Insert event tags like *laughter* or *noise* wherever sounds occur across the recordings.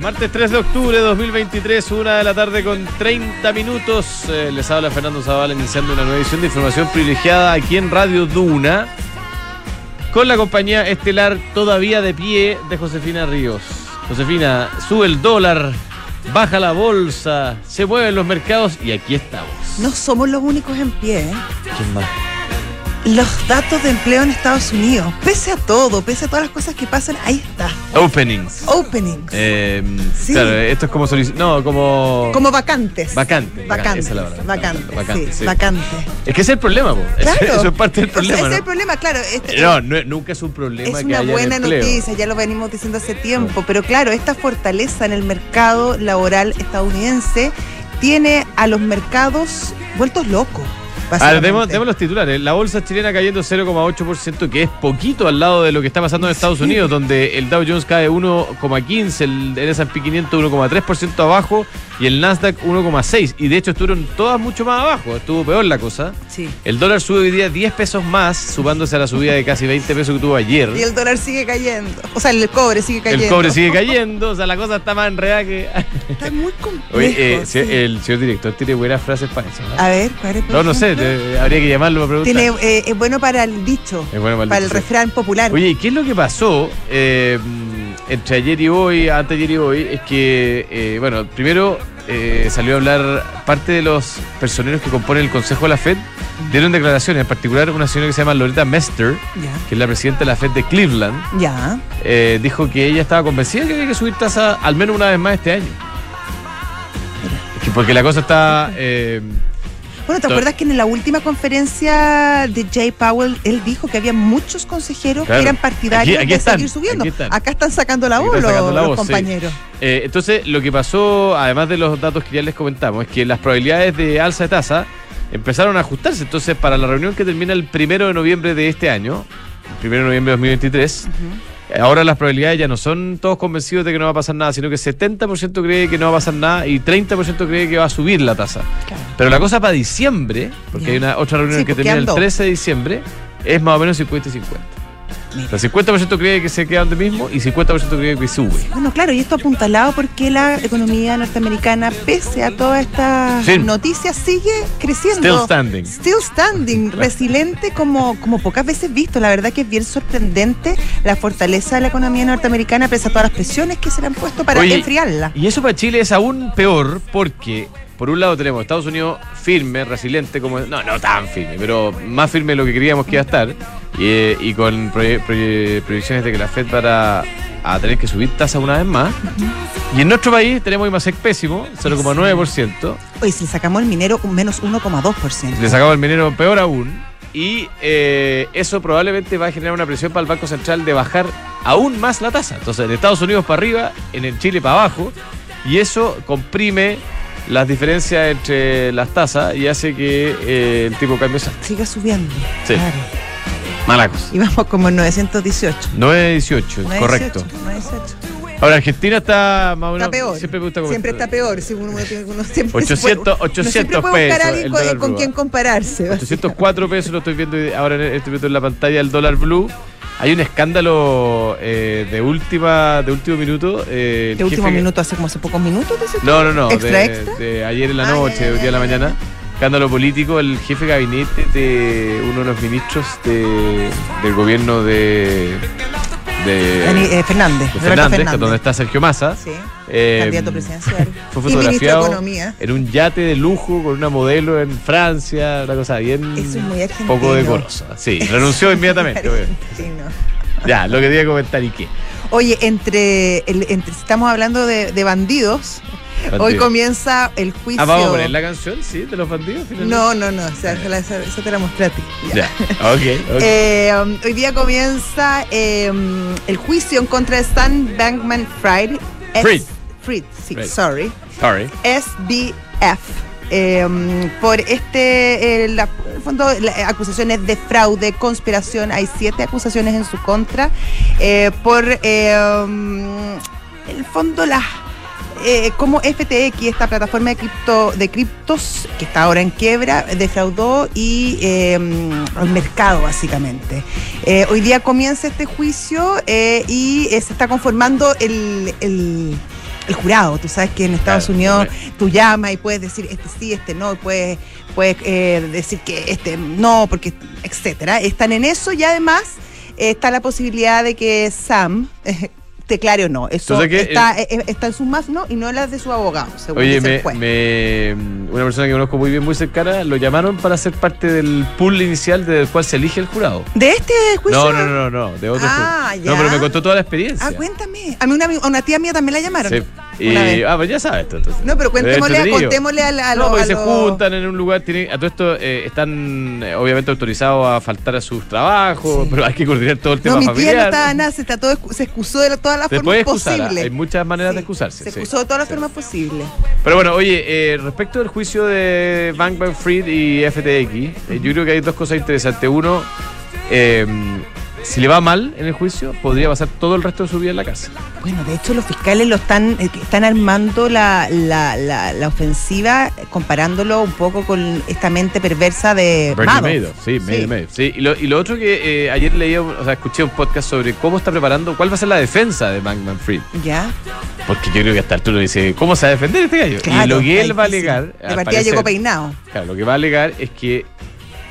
martes 3 de octubre de 2023, una de la tarde con 30 minutos. Eh, les habla Fernando Zavala iniciando una nueva edición de información privilegiada aquí en Radio Duna, con la compañía estelar todavía de pie de Josefina Ríos. Josefina, sube el dólar, baja la bolsa, se mueven los mercados y aquí estamos. No somos los únicos en pie. ¿eh? ¿Quién más? Los datos de empleo en Estados Unidos, pese a todo, pese a todas las cosas que pasan, ahí está. Openings. Openings. Eh, Sí. Claro, esto es como No, como. Como vacantes. Vacante, Vacantes. esa es la palabra. Vacantes. Vacante, sí, sí. vacantes. Es que ese es el problema, po. Claro. Eso es parte del problema. ese es el problema, claro. este- No, no, nunca es un problema Es que una haya buena empleo. noticia, ya lo venimos diciendo hace tiempo, pero claro, esta fortaleza en el mercado laboral estadounidense tiene a los mercados vueltos locos. A ver, demos, demos los titulares. La bolsa chilena cayendo 0,8%, que es poquito al lado de lo que está pasando en Estados Unidos, donde el Dow Jones cae 1,15%, el, el S&P 500 1,3% abajo y el Nasdaq 1,6%. Y de hecho estuvieron todas mucho más abajo, estuvo peor la cosa. Sí. El dólar sube hoy día 10 pesos más, sumándose a la subida de casi 20 pesos que tuvo ayer. Y el dólar sigue cayendo. O sea, el cobre sigue cayendo. El cobre sigue *laughs* cayendo, o sea, la cosa está más enredada que... Está muy complejo. Oye, eh, sí. si- el señor director tiene buenas frases para eso. ¿no? A ver, ¿cuál es, No, no sé, habría que llamarlo para preguntar. Tiene, eh, es bueno para el dicho, Es bueno para el para dicho, el sí. refrán popular. Oye, ¿y qué es lo que pasó eh, entre ayer y hoy, antes de ayer y hoy? Es que, eh, bueno, primero salió a hablar parte de los personeros que componen el Consejo de la FED, dieron declaraciones, en particular una señora que se llama Loretta Mester, que es la presidenta de la FED de Cleveland, ya. eh, dijo que ella estaba convencida que había que subir tasa al menos una vez más este año. Porque la cosa está... eh, Bueno, ¿te acuerdas que en la última conferencia de Jay Powell él dijo que había muchos consejeros Claro. que eran partidarios Aquí- aquí de están, seguir subiendo? aquí están. Acá están sacando la voz los, sacando la los voz, sí. compañeros. Eh, entonces, lo que pasó, además de los datos que ya les comentamos, es que las probabilidades de alza de tasa empezaron a ajustarse. Entonces, para la reunión que termina el primero de noviembre de este año, el primero de noviembre de 2023, eh, ahora las probabilidades ya no son todos convencidos de que no va a pasar nada, sino que 70% cree que no va a pasar nada y 30% cree que va a subir la tasa. Claro. Pero la cosa para diciembre, porque hay una otra reunión Sí, que termina el quedan dos. 13 de diciembre, es más o menos 50 y 50. Mira. O sea, 50% cree que se queda donde mismo y 50% cree que sube. Bueno, claro, y esto apuntalado porque la economía norteamericana, pese a todas estas Sí. noticias, sigue creciendo. Still standing. Still standing, *laughs* resiliente como, como pocas veces visto. La verdad que es bien sorprendente la fortaleza de la economía norteamericana, pese a todas las presiones que se le han puesto para Oye, enfriarla. Y eso para Chile es aún peor porque, por un lado, tenemos Estados Unidos firme, resiliente, como no, no tan firme, pero más firme de lo que creíamos que iba a estar, y, y con proye- proye- proyecciones de que la Fed va a, tener que subir tasa una vez más. Y en nuestro país tenemos IMASEC pésimo, 0,9%. Hoy si le sacamos el minero un menos 1,2%. Le sacamos el minero peor aún. Y eh, eso probablemente va a generar una presión para el Banco Central de bajar aún más la tasa. Entonces, en Estados Unidos para arriba, en el Chile para abajo. Y eso comprime las diferencias entre las tasas y hace que eh, el tipo de cambio. Siga subiendo. Sí. Claro. Mala cosa. Y vamos como en 918. 9.18, 918, correcto. 918. Ahora, Argentina está más o menos. Está peor. Siempre me gusta Siempre está peor. Si uno, tiene- uno siempre 800 se puede- uno 800 siempre puede buscar pesos el con, dólar con quien compararse. 804 pesos, lo estoy viendo ahora, en- estoy viendo en la pantalla el dólar blue. Hay un escándalo eh, de última de último minuto. eh, De último minuto, hace como hace pocos minutos. No, no, no. ¿Extra, de, extra? de ayer en la Ah, noche, hoy día en la mañana. Escándalo político, el jefe de gabinete de uno de los ministros de, del gobierno de, eh, Fernández. de Fernández, Fernández. donde está Sergio Massa. Sí. eh, candidato presidencial. *laughs* Fue fotografiado Economía. en un yate de lujo con una modelo en Francia, una cosa bien Eso es muy argentino. poco decorosa. Sí, renunció *laughs* inmediatamente. Ya, lo que quería comentar y qué. Oye, entre, el, entre estamos hablando de, de bandidos. Hoy comienza el juicio. Ah, vamos a poner la canción, sí, de los bandidos. finalmente? No, no, no. O sea, esa, esa- esa te la mostré a ti. Ya. Ya, *laughs* ok, ok. Eh, um, hoy día comienza eh, el juicio en contra de Stan Bankman Fried. Fried. Fried, sí, Fried. sorry. Sorry. SBF. eh, um, por este, eh, la- el fondo, la- acusaciones de fraude, conspiración. Hay siete acusaciones en su contra. eh, por, eh, um, en el fondo, las eh, cómo FTX, esta plataforma de cripto de criptos que está ahora en quiebra, defraudó y eh, al mercado básicamente. Eh, hoy día comienza este juicio eh, y eh, se está conformando el, el- el jurado. Tú sabes que en Estados Claro, Unidos tú llamas y puedes decir este sí, este no, y puedes, puedes eh, decir que este no, porque etcétera. Están en eso y además está la posibilidad de que Sam *laughs* declare o no. Eso está, eh, eh, está en sus manos ¿no? y no en las de su abogado, según Oye, me, me- una persona que conozco muy bien, muy cercana, lo llamaron para ser parte del pool inicial del cual se elige el jurado. ¿De este juicio? No, no, no, no, no, de otro Ah, ya. No, pero me contó toda la experiencia. Ah, cuéntame. A mí una, una tía mía también la llamaron. Sí. Y, ah, pues ya sabes esto. entonces. No, pero entretenido. contémosle a, la- a No, los- porque a se juntan en un lugar, tienen, a todo esto eh, están eh, obviamente autorizados a faltar a sus trabajos, Sí. pero hay que coordinar todo el tema No, mi tía no estaba nada, se, de excu- se excusó de la- todas las formas ¿ah? posibles. hay muchas maneras Sí, de excusarse. Se sí. excusó de todas las Sí. formas posibles. Pero bueno, oye, eh, respecto del juicio de Bankman Fried y FTX, eh, yo creo que hay dos cosas interesantes. Uno, eh, si le va mal en el juicio, podría pasar todo el resto de su vida en la cárcel. Bueno, de hecho los fiscales lo están, eh, están armando la, la, la, la ofensiva comparándolo un poco con esta mente perversa de Madoff. Madoff, sí, Madoff, sí. Y lo, y lo otro que eh, ayer leí, o sea, escuché un podcast sobre cómo está preparando, cuál va a ser la defensa de Bankman Fried. Ya, Porque yo creo que hasta Arturo dice, ¿cómo se va a defender este gallo? claro. y lo que él va a alegar, De partida llegó peinado. claro, lo que va a alegar es que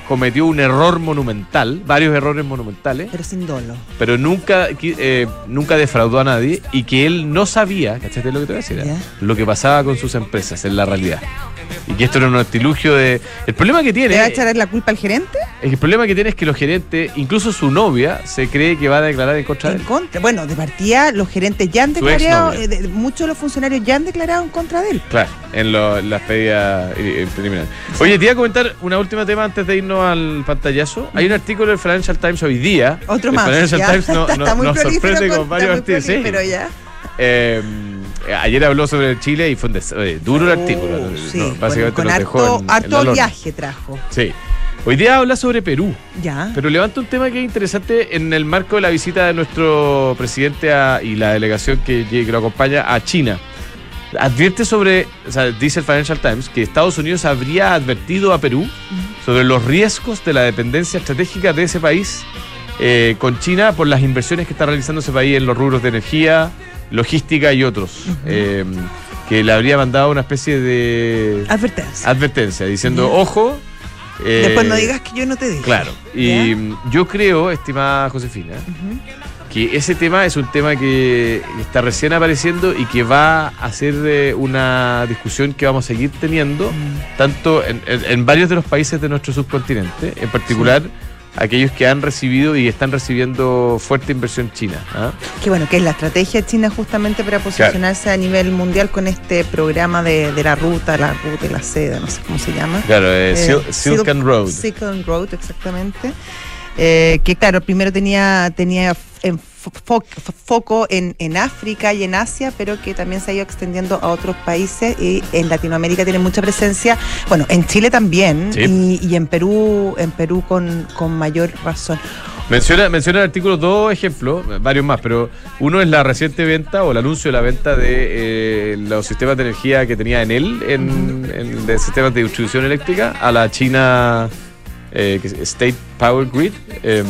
cometió un error monumental, varios errores monumentales, Pero sin dolo. pero nunca, eh, nunca defraudó a nadie y que él no sabía, ¿cachate lo que te voy a decir? eh? Lo que pasaba con sus empresas en la realidad. Y que esto era un artilugio de... El problema que tiene... ¿Le va a echar la culpa al gerente? El problema que tiene es que los gerentes, incluso su novia, se cree que va a declarar en contra de En él. contra. Bueno, de partida los gerentes ya han declarado, eh, de- muchos de los funcionarios ya han declarado en contra de él. Claro, en, lo- en las pedidas eh, preliminares. Oye, te iba a comentar una última tema antes de irnos al pantallazo. Hay un artículo del Financial Times hoy día. Otro el más. Financial ya. Times no- *laughs* está, no- está muy nos sorprende con varios artículos. sí. prolífero ya. Eh, ayer habló sobre Chile y fue un oye, duro el artículo. Oh, ¿no? sí, No, con- básicamente con, nos harto, dejó en- harto viaje trajo. Sí. Hoy día habla sobre Perú. Ya. Pero levanta un tema que es interesante en el marco de la visita de nuestro presidente a- y la delegación que, que lo acompaña a China. Advierte sobre, o sea, dice el Financial Times, que Estados Unidos habría advertido a Perú sobre los riesgos de la dependencia estratégica de ese país eh, con China por las inversiones que está realizando ese país en los rubros de energía, logística y otros. Eh, que le habría mandado una especie de Advertencia. advertencia diciendo, ojo. eh, Después no digas que yo no te dije. Claro. Y mm, yo creo, estimada Josefina. Que ese tema es un tema que está recién apareciendo y que va a ser eh, una discusión que vamos a seguir teniendo, Mm. tanto en, en- en varios de los países de nuestro subcontinente, en particular aquellos que han recibido y están recibiendo fuerte inversión china. ¿ah? Que bueno, que es la estrategia china justamente para posicionarse a nivel mundial con este programa de, de la ruta, la ruta y la seda, no sé cómo se llama. Claro, eh, Eh, Sil- Silk and Road. Silk and Road, exactamente. Eh, que claro, primero tenía, tenía en fo- fo- foco en, en África y en Asia, pero que también se ha ido extendiendo a otros países y en Latinoamérica tiene mucha presencia, bueno, en Chile también Sí. y, y en Perú, en Perú con, con mayor razón. Menciona, menciona el artículo dos ejemplos, varios más, pero uno es la reciente venta o el anuncio de la venta de eh, los sistemas de energía que tenía en él, en, en- de sistemas de distribución eléctrica, a la China eh, State Power Grid, eh,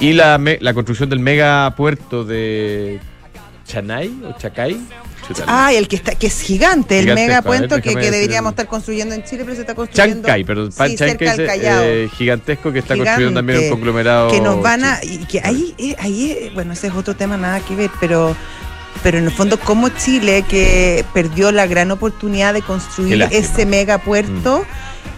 y la, me- la construcción del megapuerto de Chanay o Chacay. Ah, el que está, que es gigante, el ver, que, que deberíamos estar construyendo en Chile, pero se está construyendo. Chancay, perdón, Sí, Chancay cerca es, eh, gigantesco que está Gigante, construyendo también un conglomerado. que nos van a y que ahí eh, ahí bueno ese es otro tema nada que ver pero pero en el fondo como Chile que perdió la gran oportunidad de construir ese megapuerto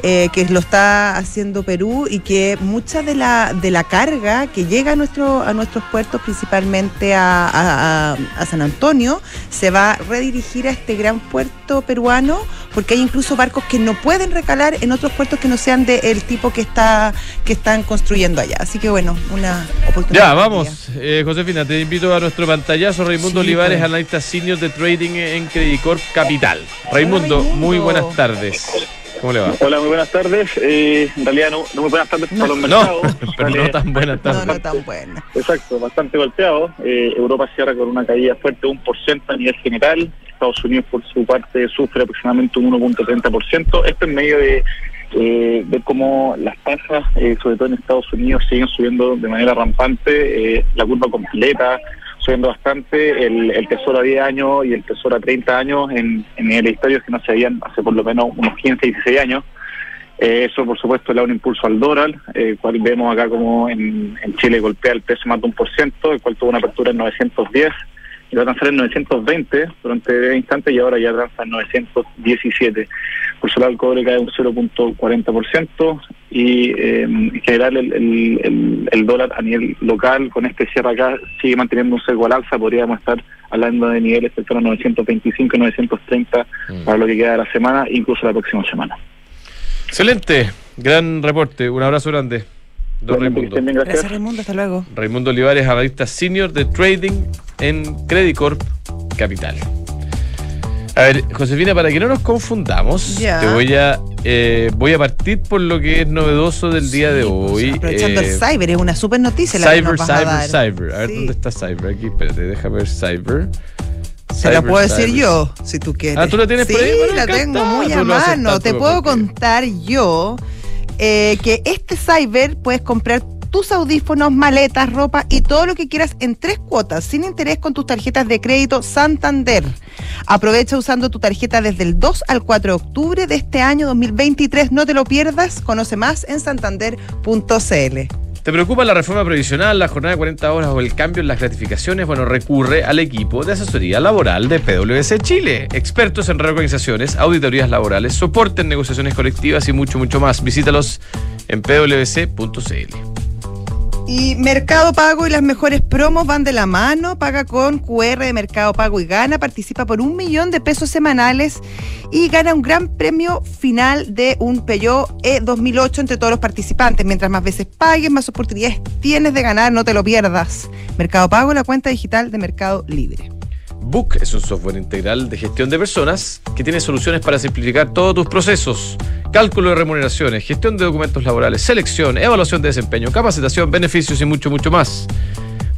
eh, que lo está haciendo Perú y que mucha de la de la carga que llega a nuestro a nuestros puertos principalmente a, a- a- a San Antonio se va a redirigir a este gran puerto peruano porque hay incluso barcos que no pueden recalar en otros puertos que no sean del tipo que está que están construyendo allá así que bueno una oportunidad Ya, vamos. Eh, Josefina, te invito a nuestro pantallazo. Raimundo Sí, Olivares, pues. analista senior de trading en Credit Corp Capital. Raimundo, Raimundo. muy buenas tardes. ¿Cómo le va? Hola, muy buenas tardes. Eh, en realidad no, no muy buenas tardes para los No, mercados. *laughs* pero no tan buena No, tarde. no tan buena. Exacto, bastante golpeado. Eh, Europa cierra con una caída fuerte de un por ciento a nivel general. Estados Unidos, por su parte, sufre aproximadamente un 1.30%. Esto en medio de eh, ver cómo las tasas, eh, sobre todo en Estados Unidos, siguen subiendo de manera rampante. Eh, la curva completa subiendo bastante. El, el tesoro a 10 años y el tesoro a 30 años en, en niveles históricos que no se habían hace por lo menos unos 15, 16 años. Eh, eso, por supuesto, le da un impulso al dólar, eh, cual vemos acá como en, en Chile golpea el peso más de un por ciento, el cual tuvo una apertura en 910 va a transar en 920 durante breve instante y ahora ya transa en 917. Por su lado, el cobre cae un 0.40% y eh, en general el, el, el- el dólar a nivel local con este cierre acá sigue manteniendo un sesgo al alza, podríamos estar hablando de niveles cercanos a 925 y 930 para lo que queda de la semana, incluso la próxima semana. Excelente, gran reporte. Un abrazo grande. Don Raimundo. bien, gracias. Gracias, Raimundo. Hasta luego. Raimundo Olivares, analista senior de trading en Credit Corp Capital. A ver, Josefina, para que no nos confundamos, te voy a eh, voy a partir por lo que es novedoso del día de Sí, pues, hoy. aprovechando Eh, el cyber, es una super noticia la que Cyber, nos vas a cyber, dar. cyber. A ver, Sí. ¿dónde está cyber? Aquí, espérate, déjame ver cyber. Se la Cyber, puedo decir cyber. yo, si tú quieres. Ah, ¿tú la tienes sí, por ahí? Bueno, la tengo muy a mano. Te puedo porque- contar yo eh, que este cyber puedes comprar tus audífonos, maletas, ropa y todo lo que quieras en tres cuotas, sin interés con tus tarjetas de crédito Santander. Aprovecha usando tu tarjeta desde el 2 al 4 de octubre de este año 2023. No te lo pierdas. Conoce más en santander.cl. ¿Te preocupa la reforma previsional, la jornada de 40 horas o el cambio en las gratificaciones? Bueno, recurre al equipo de asesoría laboral de PwC Chile. Expertos en reorganizaciones, auditorías laborales, soporte en negociaciones colectivas y mucho, mucho más. Visítalos en pwc.cl. Y Mercado Pago y las mejores promos van de la mano. Paga con QR de Mercado Pago y gana. Participa por un millón de pesos semanales y gana un gran premio final de un Peugeot E 2008 entre todos los participantes. Mientras más veces pagues, más oportunidades tienes de ganar. No te lo pierdas. Mercado Pago, la cuenta digital de Mercado Libre. Book es un software integral de gestión de personas que tiene soluciones para simplificar todos tus procesos. Cálculo de remuneraciones, gestión de documentos laborales, selección, evaluación de desempeño, capacitación, beneficios y mucho, mucho más.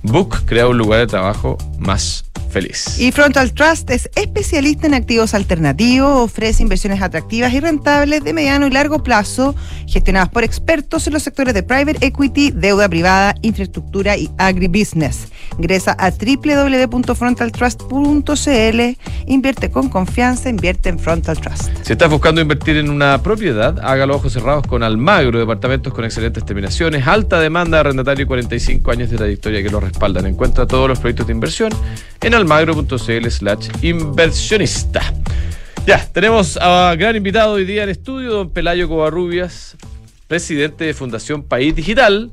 Book crea un lugar de trabajo más feliz. Y Frontal Trust es especialista en activos alternativos, ofrece inversiones atractivas y rentables de mediano y largo plazo, gestionadas por expertos en los sectores de private equity, deuda privada, infraestructura y agribusiness. Ingresa a www.frontaltrust.cl, invierte con confianza, invierte en Frontal Trust. Si estás buscando invertir en una propiedad, hágalo ojos cerrados con Almagro, departamentos con excelentes terminaciones, alta demanda de arrendatario y 45 años de trayectoria que lo respaldan. Encuentra todos los proyectos de inversión en almagro.cl slash inversionista. Ya, tenemos a gran invitado hoy día en estudio, don Pelayo Covarrubias, presidente de Fundación País Digital,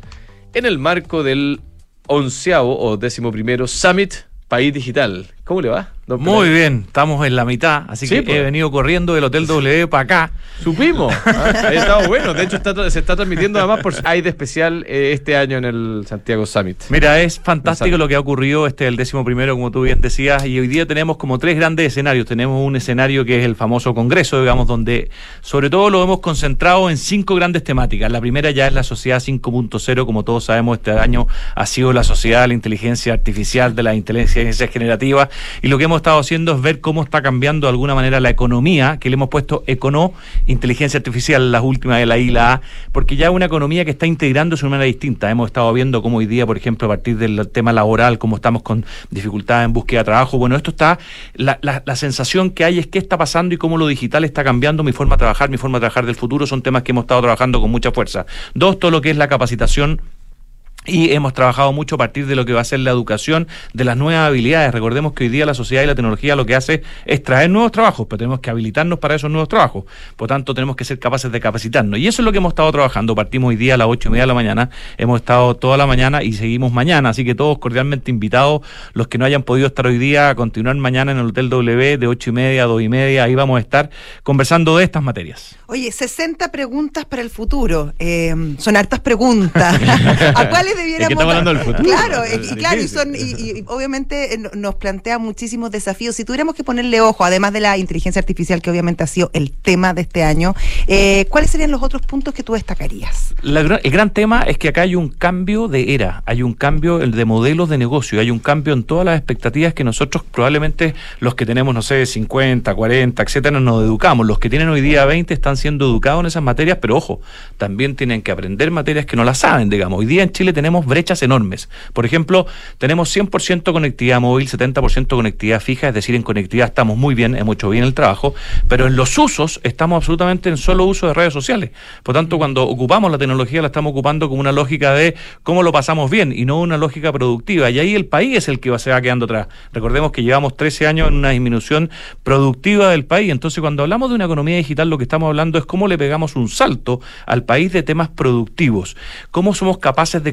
en el marco del onceavo o décimo primero Summit País Digital. ¿Cómo le va? Don Muy bien, estamos en la mitad, así Sí, que pues. he venido corriendo del Hotel W para acá. Supimos. *laughs* Ah, estaba bueno. De hecho, está- se está transmitiendo además por AIDE especial eh, este año en el Santiago Summit. Mira, es fantástico lo que ha ocurrido, este es el décimo primero, como tú bien decías, y hoy día tenemos como tres grandes escenarios. Tenemos un escenario que es el famoso Congreso, digamos, donde sobre todo lo hemos concentrado en cinco grandes temáticas. La primera ya es la sociedad 5.0, como todos sabemos, este año ha sido la sociedad de la inteligencia artificial, de la inteligencia generativa, y lo que hemos estado haciendo es ver cómo está cambiando de alguna manera la economía, que le hemos puesto econo, inteligencia artificial, las últimas de la I, la A, porque ya una economía que está integrándose de una manera distinta. Hemos estado viendo cómo hoy día, por ejemplo, a partir del tema laboral, cómo estamos con dificultades en búsqueda de trabajo. Bueno, esto está, la, la, la sensación que hay es qué está pasando y cómo lo digital está cambiando mi forma de trabajar, mi forma de trabajar del futuro, son temas que hemos estado trabajando con mucha fuerza. Dos, todo lo que es la capacitación y hemos trabajado mucho a partir de lo que va a ser la educación de las nuevas habilidades. Recordemos que hoy día la sociedad y la tecnología lo que hace es traer nuevos trabajos, pero tenemos que habilitarnos para esos nuevos trabajos. Por tanto, tenemos que ser capaces de capacitarnos. Y eso es lo que hemos estado trabajando. Partimos hoy día a las ocho y media de la mañana. Hemos estado toda la mañana y seguimos mañana. Así que todos cordialmente invitados. Los que no hayan podido estar hoy día a continuar mañana en el Hotel W de ocho y media a dos y media. Ahí vamos a estar conversando de estas materias. Oye, 60 preguntas para el futuro. Eh, son hartas preguntas. *laughs* ¿A cuáles debiéramos. hablando del futuro. Claro, Es y, claro, y, son, y, y obviamente eh, no- nos plantea muchísimos desafíos. Si tuviéramos que ponerle ojo, además de la inteligencia artificial, que obviamente ha sido el tema de este año, eh, ¿cuáles serían los otros puntos que tú destacarías? La el gran tema es que acá hay un cambio de era, hay un cambio de modelos de negocio, hay un cambio en todas las expectativas que nosotros probablemente los que tenemos, no sé, 50, 40, etcétera, nos educamos. Los que tienen hoy día 20 están siendo educados en esas materias, pero ojo, también tienen que aprender materias que no las saben, digamos. Hoy día en Chile tenemos brechas enormes. Por ejemplo, tenemos 100% conectividad móvil, 70% conectividad fija, es decir, en conectividad estamos muy bien, hemos hecho bien el trabajo, pero en los usos estamos absolutamente en solo uso de redes sociales. Por tanto, cuando ocupamos la tecnología la estamos ocupando como una lógica de cómo lo pasamos bien y no una lógica productiva. Y ahí el país es el que se va quedando atrás. Recordemos que llevamos 13 años en una disminución productiva del país. Entonces, cuando hablamos de una economía digital, lo que estamos hablando es cómo le pegamos un salto al país de temas productivos. Cómo somos capaces de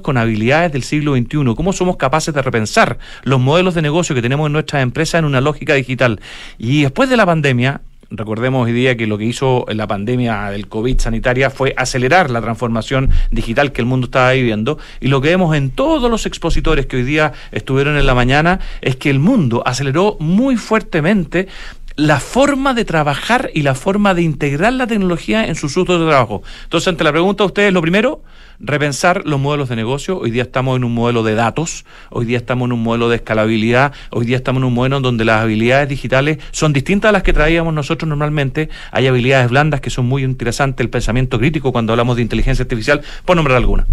con habilidades del siglo XXI. Cómo somos capaces de repensar los modelos de negocio que tenemos en nuestras empresas en una lógica digital. Y después de la pandemia, Recordemos hoy día que lo que hizo la pandemia del COVID sanitaria fue acelerar la transformación digital que el mundo estaba viviendo y lo que vemos en todos los expositores que hoy día estuvieron en la mañana es que el mundo aceleró muy fuertemente la forma de trabajar y la forma de integrar la tecnología en sus usos de trabajo. Entonces, ante la pregunta a ustedes, lo primero, repensar los modelos de negocio. Hoy día estamos en un modelo de datos, hoy día estamos en un modelo de escalabilidad, hoy día estamos en un modelo donde las habilidades digitales son distintas a las que traíamos nosotros normalmente. Hay habilidades blandas que son muy interesantes, el pensamiento crítico cuando hablamos de inteligencia artificial, por nombrar alguna.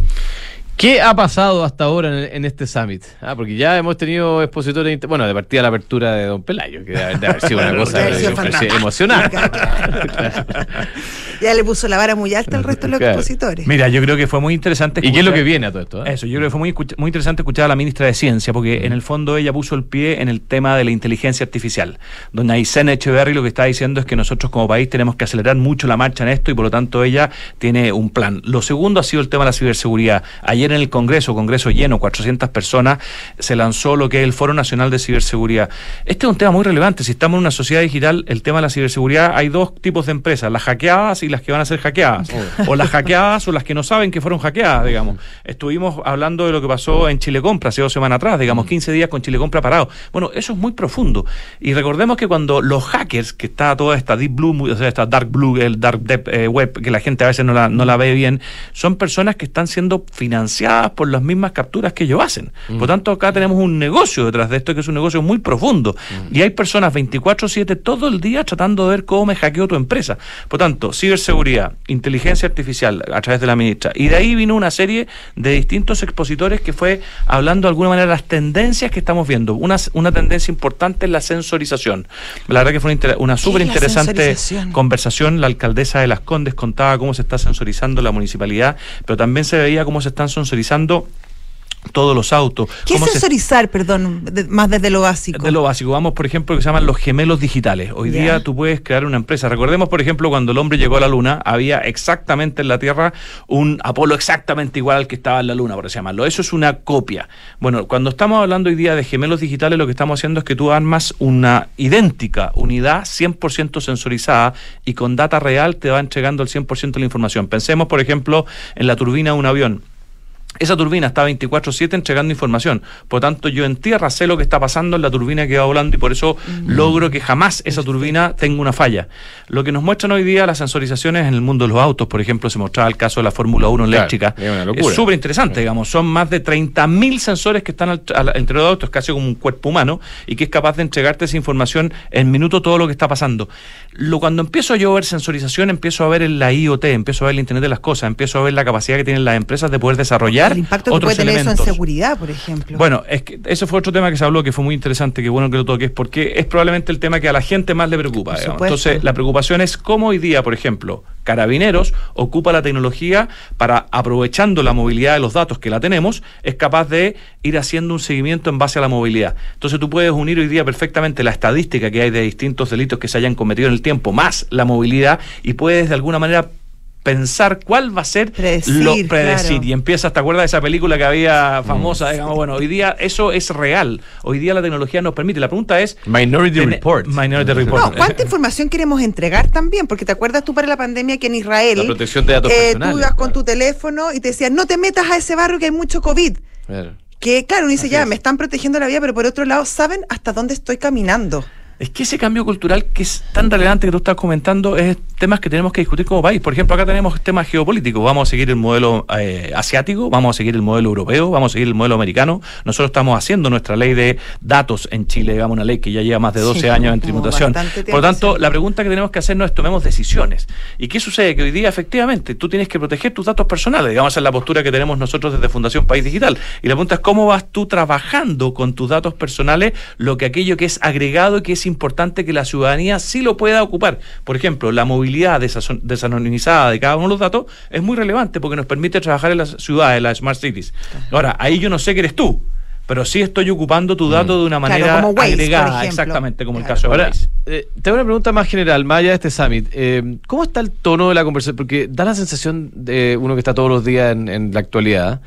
¿Qué ha pasado hasta ahora en, en este summit? Ah, porque ya hemos tenido expositores, inter- bueno, de partida la apertura de Don Pelayo, que debe, haber sido una *laughs* cosa emocionante. *laughs* *laughs* Ya le puso la vara muy alta al resto de los Claro. expositores. Mira, yo creo que fue muy interesante. ¿Y qué es lo escuchar- que viene a todo esto? eh? Eso, yo creo que fue muy, muy interesante escuchar a la ministra de Ciencia, porque en el fondo ella puso el pie en el tema de la inteligencia artificial. Doña Aysén Echeverry lo que está diciendo es que nosotros como país tenemos que acelerar mucho la marcha en esto y por lo tanto ella tiene un plan. Lo segundo ha sido el tema de la ciberseguridad. Ayer en el Congreso, Congreso lleno, 400 personas, se lanzó lo que es el Foro Nacional de Ciberseguridad. Este es un tema muy relevante. Si estamos en una sociedad digital, el tema de la ciberseguridad, hay dos tipos de empresas, las hackeadas y las que van a ser hackeadas. O las hackeadas o las que no saben que fueron hackeadas, digamos. Estuvimos hablando de lo que pasó en Chile Compra hace dos semanas atrás, digamos, 15 días con Chile Compra parado. Bueno, eso es muy profundo. Y recordemos que cuando los hackers, que está toda esta Deep Blue, o sea, esta Dark Blue, el Dark Deep, eh, Web, que la gente a veces no la, no la ve bien, son personas que están siendo financiadas por las mismas capturas que ellos hacen. Por tanto, acá tenemos un negocio detrás de esto, que es un negocio muy profundo. Y hay personas 24/7 todo el día tratando de ver cómo me hackeo tu empresa. Por tanto, ciberseguridad, inteligencia artificial a través de la ministra. Y de ahí vino una serie de distintos expositores que fue hablando de alguna manera de las tendencias que estamos viendo. Una, una tendencia importante es la sensorización. La verdad que fue una, una súper interesante conversación. La alcaldesa de Las Condes contaba cómo se está sensorizando la municipalidad, pero también se veía cómo se están sensorizando todos los autos. ¿Qué es se- sensorizar, perdón, de- más desde lo básico? de lo básico. Vamos, por ejemplo, lo que se llaman los gemelos digitales. Hoy día tú puedes crear una empresa. Recordemos, por ejemplo, cuando el hombre llegó a la Luna, había exactamente en la Tierra un Apolo exactamente igual al que estaba en la Luna, por así llamarlo. Eso es una copia. Bueno, cuando estamos hablando hoy día de gemelos digitales, lo que estamos haciendo es que tú armas una idéntica unidad 100% sensorizada y con data real te va entregando el 100% de la información. Pensemos, por ejemplo, en la turbina de un avión. Esa turbina está 24/7 entregando información. Por tanto, yo en tierra sé lo que está pasando en la turbina que va volando y por eso logro que jamás esa turbina tenga una falla. Lo que nos muestran hoy día las sensorizaciones en el mundo de los autos, por ejemplo, se mostraba el caso de la Fórmula 1 Claro, eléctrica. locura. Es súper interesante, digamos. Son más de 30.000 sensores que están al- al- entre los autos, casi como un cuerpo humano, y que es capaz de entregarte esa información en minuto todo lo que está pasando. Lo, cuando empiezo yo a ver sensorización, empiezo a ver en la IoT, empiezo a ver el Internet de las cosas, empiezo a ver la capacidad que tienen las empresas de poder desarrollar El impacto que otros puede tener eso elementos. en seguridad, por ejemplo. Bueno, es que ese fue otro tema que se habló que fue muy interesante, que bueno que lo toques, porque es probablemente el tema que a la gente más le preocupa. Entonces, la preocupación es cómo hoy día, por ejemplo, Carabineros ocupa la tecnología para, aprovechando la movilidad de los datos que la tenemos, es capaz de ir haciendo un seguimiento en base a la movilidad. Entonces, tú puedes unir hoy día perfectamente la estadística que hay de distintos delitos que se hayan cometido en el tiempo, más la movilidad, y puedes de alguna manera pensar cuál va a ser Predecir, lo predecir. claro. Y empiezas, ¿te acuerdas de esa película que había famosa? Digamos, bueno, hoy día eso es real. Hoy día la tecnología nos permite. La pregunta es. Minority Tene- Report. Minority Report. No, ¿cuánta información queremos entregar también? Porque te acuerdas tú para la pandemia que en Israel La protección de datos eh, personales, tú ibas con claro. tu teléfono y te decían, no te metas a ese barrio que hay mucho COVID. Claro. Que claro, uno dice, Así ya, es. me están protegiendo la vida, pero por otro lado, ¿saben hasta dónde estoy caminando? Es que ese cambio cultural que es tan relevante que tú estás comentando es temas que tenemos que discutir como país. Por ejemplo, acá tenemos temas geopolíticos. Vamos a seguir el modelo eh, asiático, vamos a seguir el modelo europeo, vamos a seguir el modelo americano. Nosotros estamos haciendo nuestra ley de datos en Chile, digamos, una ley que ya lleva más de 12 Sí, años en tributación. Por lo tanto, la pregunta que tenemos que hacernos es tomemos decisiones. ¿Y qué sucede? Que hoy día, efectivamente, tú tienes que proteger tus datos personales. Digamos, en la postura que tenemos nosotros desde Fundación País Digital. Y la pregunta es cómo vas tú trabajando con tus datos personales lo que aquello que es agregado y que es importante que la ciudadanía sí lo pueda ocupar. Por ejemplo, la movilidad desanonimizada de cada uno de los datos es muy relevante porque nos permite trabajar en las ciudades, en las smart cities. Ahora, ahí yo no sé que eres tú. Pero sí estoy ocupando tu dato de una Claro, manera como Waze, por agregada, exactamente como el Claro. caso de Ahora, Waze. eh, tengo una pregunta más general, más allá de este summit. Eh, ¿Cómo está el tono de la conversación? Porque da la sensación de uno que está todos los días en, en la actualidad,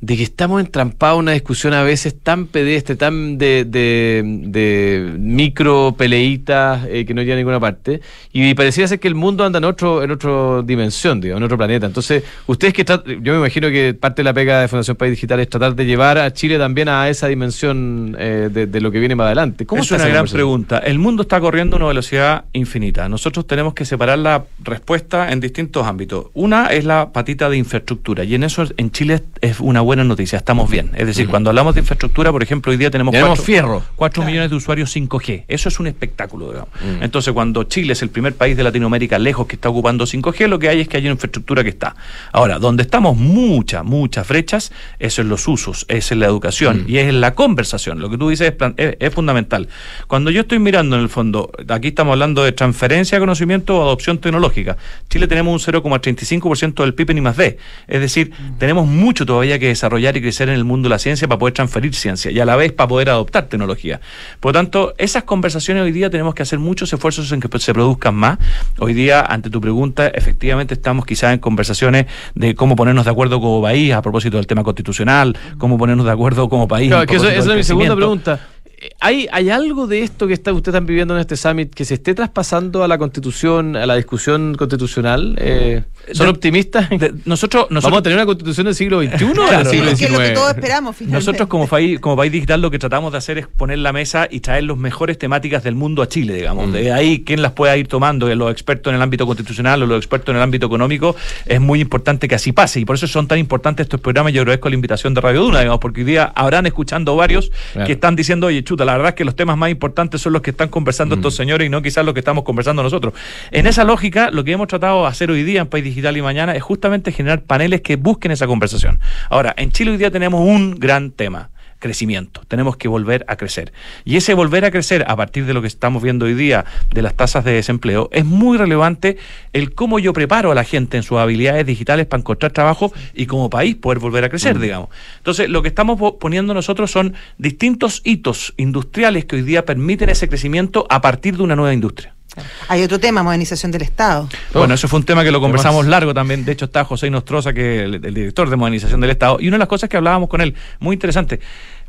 de que estamos entrampados en una discusión a veces tan pedestre, tan de, de, de micro peleitas eh, que no llega a ninguna parte. Y pareciera ser que el mundo anda en otro en otra dimensión, digamos, en otro planeta. Entonces, ustedes que yo me imagino que parte de la pega de Fundación País Digital es tratar de llevar a Chile también a esa dimensión eh, de, de lo que viene más adelante. ¿Cómo es una gran pregunta. El mundo está corriendo a una velocidad infinita. Nosotros tenemos que separar la respuesta en distintos ámbitos. Una es la patita de infraestructura y en eso en Chile es una buena noticia. Estamos bien. Es decir, cuando hablamos de infraestructura, por ejemplo, hoy día tenemos Tenemos cuatro, fierro. cuatro millones de usuarios 5G. Eso es un espectáculo, digamos. Entonces, cuando Chile es el primer país de Latinoamérica lejos que está ocupando 5G, lo que hay es que hay una infraestructura que está. Ahora, donde estamos muchas, muchas brechas, eso es los usos, es en la educación y es en la conversación. Lo que tú dices es, plan- es- es fundamental. Cuando yo estoy mirando en el fondo, aquí estamos hablando de transferencia de conocimiento o adopción tecnológica. Chile tenemos un 0,35% del PIB en I más D. Es decir, tenemos mucho todavía que desarrollar y crecer en el mundo de la ciencia para poder transferir ciencia y a la vez para poder adoptar tecnología. Por lo tanto, esas conversaciones hoy día tenemos que hacer muchos esfuerzos en que se produzcan más. Hoy día, ante tu pregunta, efectivamente estamos quizás en conversaciones de cómo ponernos de acuerdo como país a propósito del tema constitucional, cómo ponernos de acuerdo como país. Claro, a que eso- propósito esa es mi segunda pregunta. Eh, ¿Hay, ¿Hay algo de esto que está, ustedes están viviendo en este summit que se esté traspasando a la constitución, a la discusión constitucional? Eh, ¿Son De- optimistas? De- nosotros, ¿Vamos nosotros a tener una constitución del siglo XXI o del siglo que es lo que XIX? todos esperamos, finalmente. Nosotros como país, como país digital lo que tratamos de hacer es poner la mesa y traer las mejores temáticas del mundo a Chile, digamos. Mm. De ahí quién las pueda ir tomando, los expertos en el ámbito constitucional o los expertos en el ámbito económico, es muy importante que así pase. Y por eso son tan importantes estos programas. Yo agradezco la invitación de Radio Duna, digamos, porque hoy día habrán escuchando varios Claro. que están diciendo, oye, chuta, la verdad es que los temas más importantes son los que están conversando estos señores y no quizás los que estamos conversando nosotros. En esa lógica, lo que hemos tratado de hacer hoy día en País Digital y mañana es justamente generar paneles que busquen esa conversación. Ahora, en Chile hoy día tenemos un gran tema crecimiento. Tenemos que volver a crecer. Y ese volver a crecer a partir de lo que estamos viendo hoy día de las tasas de desempleo es muy relevante el cómo yo preparo a la gente en sus habilidades digitales para encontrar trabajo y como país poder volver a crecer, digamos. Entonces, lo que estamos po- poniendo nosotros son distintos hitos industriales que hoy día permiten ese crecimiento a partir de una nueva industria. Hay otro tema, modernización del Estado. Bueno, eso fue un tema que lo conversamos largo también. De hecho, está José Nostroza, que es el, el director de modernización del Estado. Y una de las cosas que hablábamos con él, muy interesante,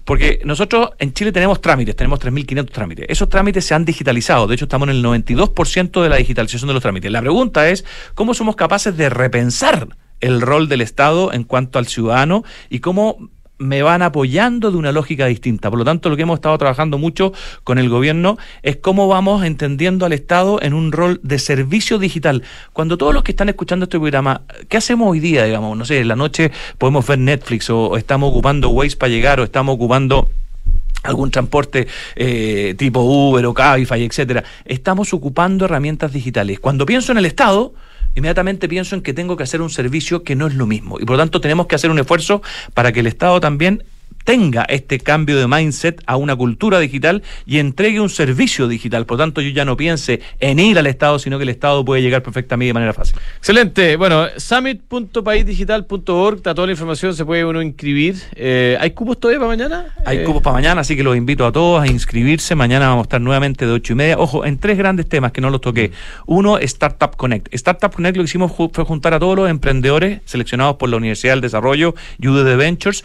porque nosotros en Chile tenemos trámites, tenemos 3.500 trámites. Esos trámites se han digitalizado. De hecho, estamos en el 92% de la digitalización de los trámites. La pregunta es, ¿cómo somos capaces de repensar el rol del Estado en cuanto al ciudadano y cómo me van apoyando de una lógica distinta. Por lo tanto, lo que hemos estado trabajando mucho con el gobierno es cómo vamos entendiendo al Estado en un rol de servicio digital. Cuando todos los que están escuchando este programa, ¿qué hacemos hoy día? Digamos, no sé, en la noche podemos ver Netflix o, estamos ocupando Waze para llegar o estamos ocupando algún transporte eh, tipo Uber o Cabify, etcétera. Estamos ocupando herramientas digitales. Cuando pienso en el Estado, inmediatamente pienso en que tengo que hacer un servicio que no es lo mismo. Y por lo tanto tenemos que hacer un esfuerzo para que el Estado también tenga este cambio de mindset a una cultura digital y entregue un servicio digital. Por lo tanto, yo ya no piense en ir al Estado, sino que el Estado puede llegar perfectamente de manera fácil. Excelente. Bueno, summit.paisdigital.org, está toda la información, se puede uno inscribir. Eh, ¿Hay cupos todavía para mañana? Hay Eh, cupos para mañana, así que los invito a todos a inscribirse. Mañana vamos a estar nuevamente de ocho y media. Ojo, en tres grandes temas que no los toqué. Uno, Startup Connect. Startup Connect lo que hicimos fue juntar a todos los emprendedores seleccionados por la Universidad del Desarrollo y Ventures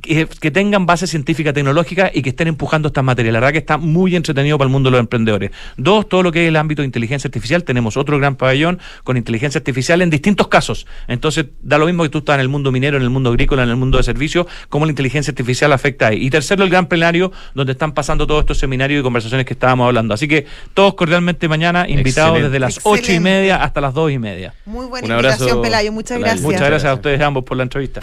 que, que tengan base científica tecnológica y que estén empujando estas materias. La verdad que está muy entretenido para el mundo de los emprendedores. Dos, todo lo que es el ámbito de inteligencia artificial. Tenemos otro gran pabellón con inteligencia artificial en distintos casos. Entonces, da lo mismo que tú estás en el mundo minero, en el mundo agrícola, en el mundo de servicios, cómo la inteligencia artificial afecta ahí. Y tercero, el gran plenario, donde están pasando todos estos seminarios y conversaciones que estábamos hablando. Así que todos cordialmente mañana invitados Excelente. desde las ocho y media hasta las dos y media. Muy buena Un abrazo, invitación, Pelayo. Muchas Pelayo. gracias. Muchas gracias a ustedes ambos por la entrevista.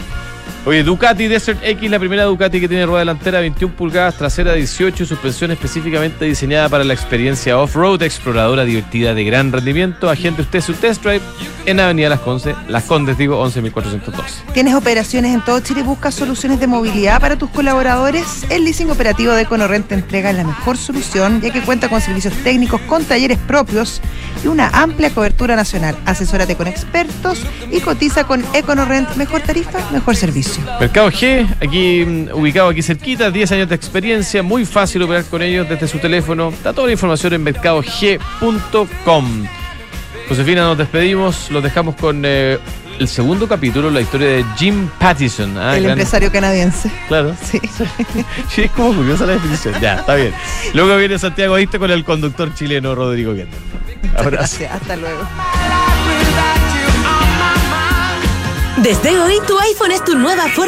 Oye, Ducati Desert X, la primera Ducati que tiene rueda delantera 21 pulgadas, trasera 18 y suspensión específicamente diseñada para la experiencia off-road, exploradora divertida de gran rendimiento. Agente usted su test drive en Avenida Las Condes, Las Condes digo, 11.412. ¿Tienes operaciones en todo Chile y buscas soluciones de movilidad para tus colaboradores? El leasing operativo de EconoRent te entrega la mejor solución, ya que cuenta con servicios técnicos, con talleres propios y una amplia cobertura nacional. Asesórate con expertos y cotiza con EconoRent. Mejor tarifa, mejor servicio. Mercado G, aquí mm, ubicado aquí cerquita, 10 años de experiencia, muy fácil operar con ellos desde su teléfono. Está toda la información en mercadog.com. Josefina, nos despedimos, los dejamos con eh, el segundo capítulo, la historia de Jim Pattison. ah, el gran- empresario canadiense. Claro. *laughs* Sí. *laughs* Sí, es como curiosa la definición. Ya, está bien. Luego viene Santiago Adicto con el conductor chileno Rodrigo Abrazo. gracias. Hasta luego. Desde hoy, tu iPhone es tu nueva forma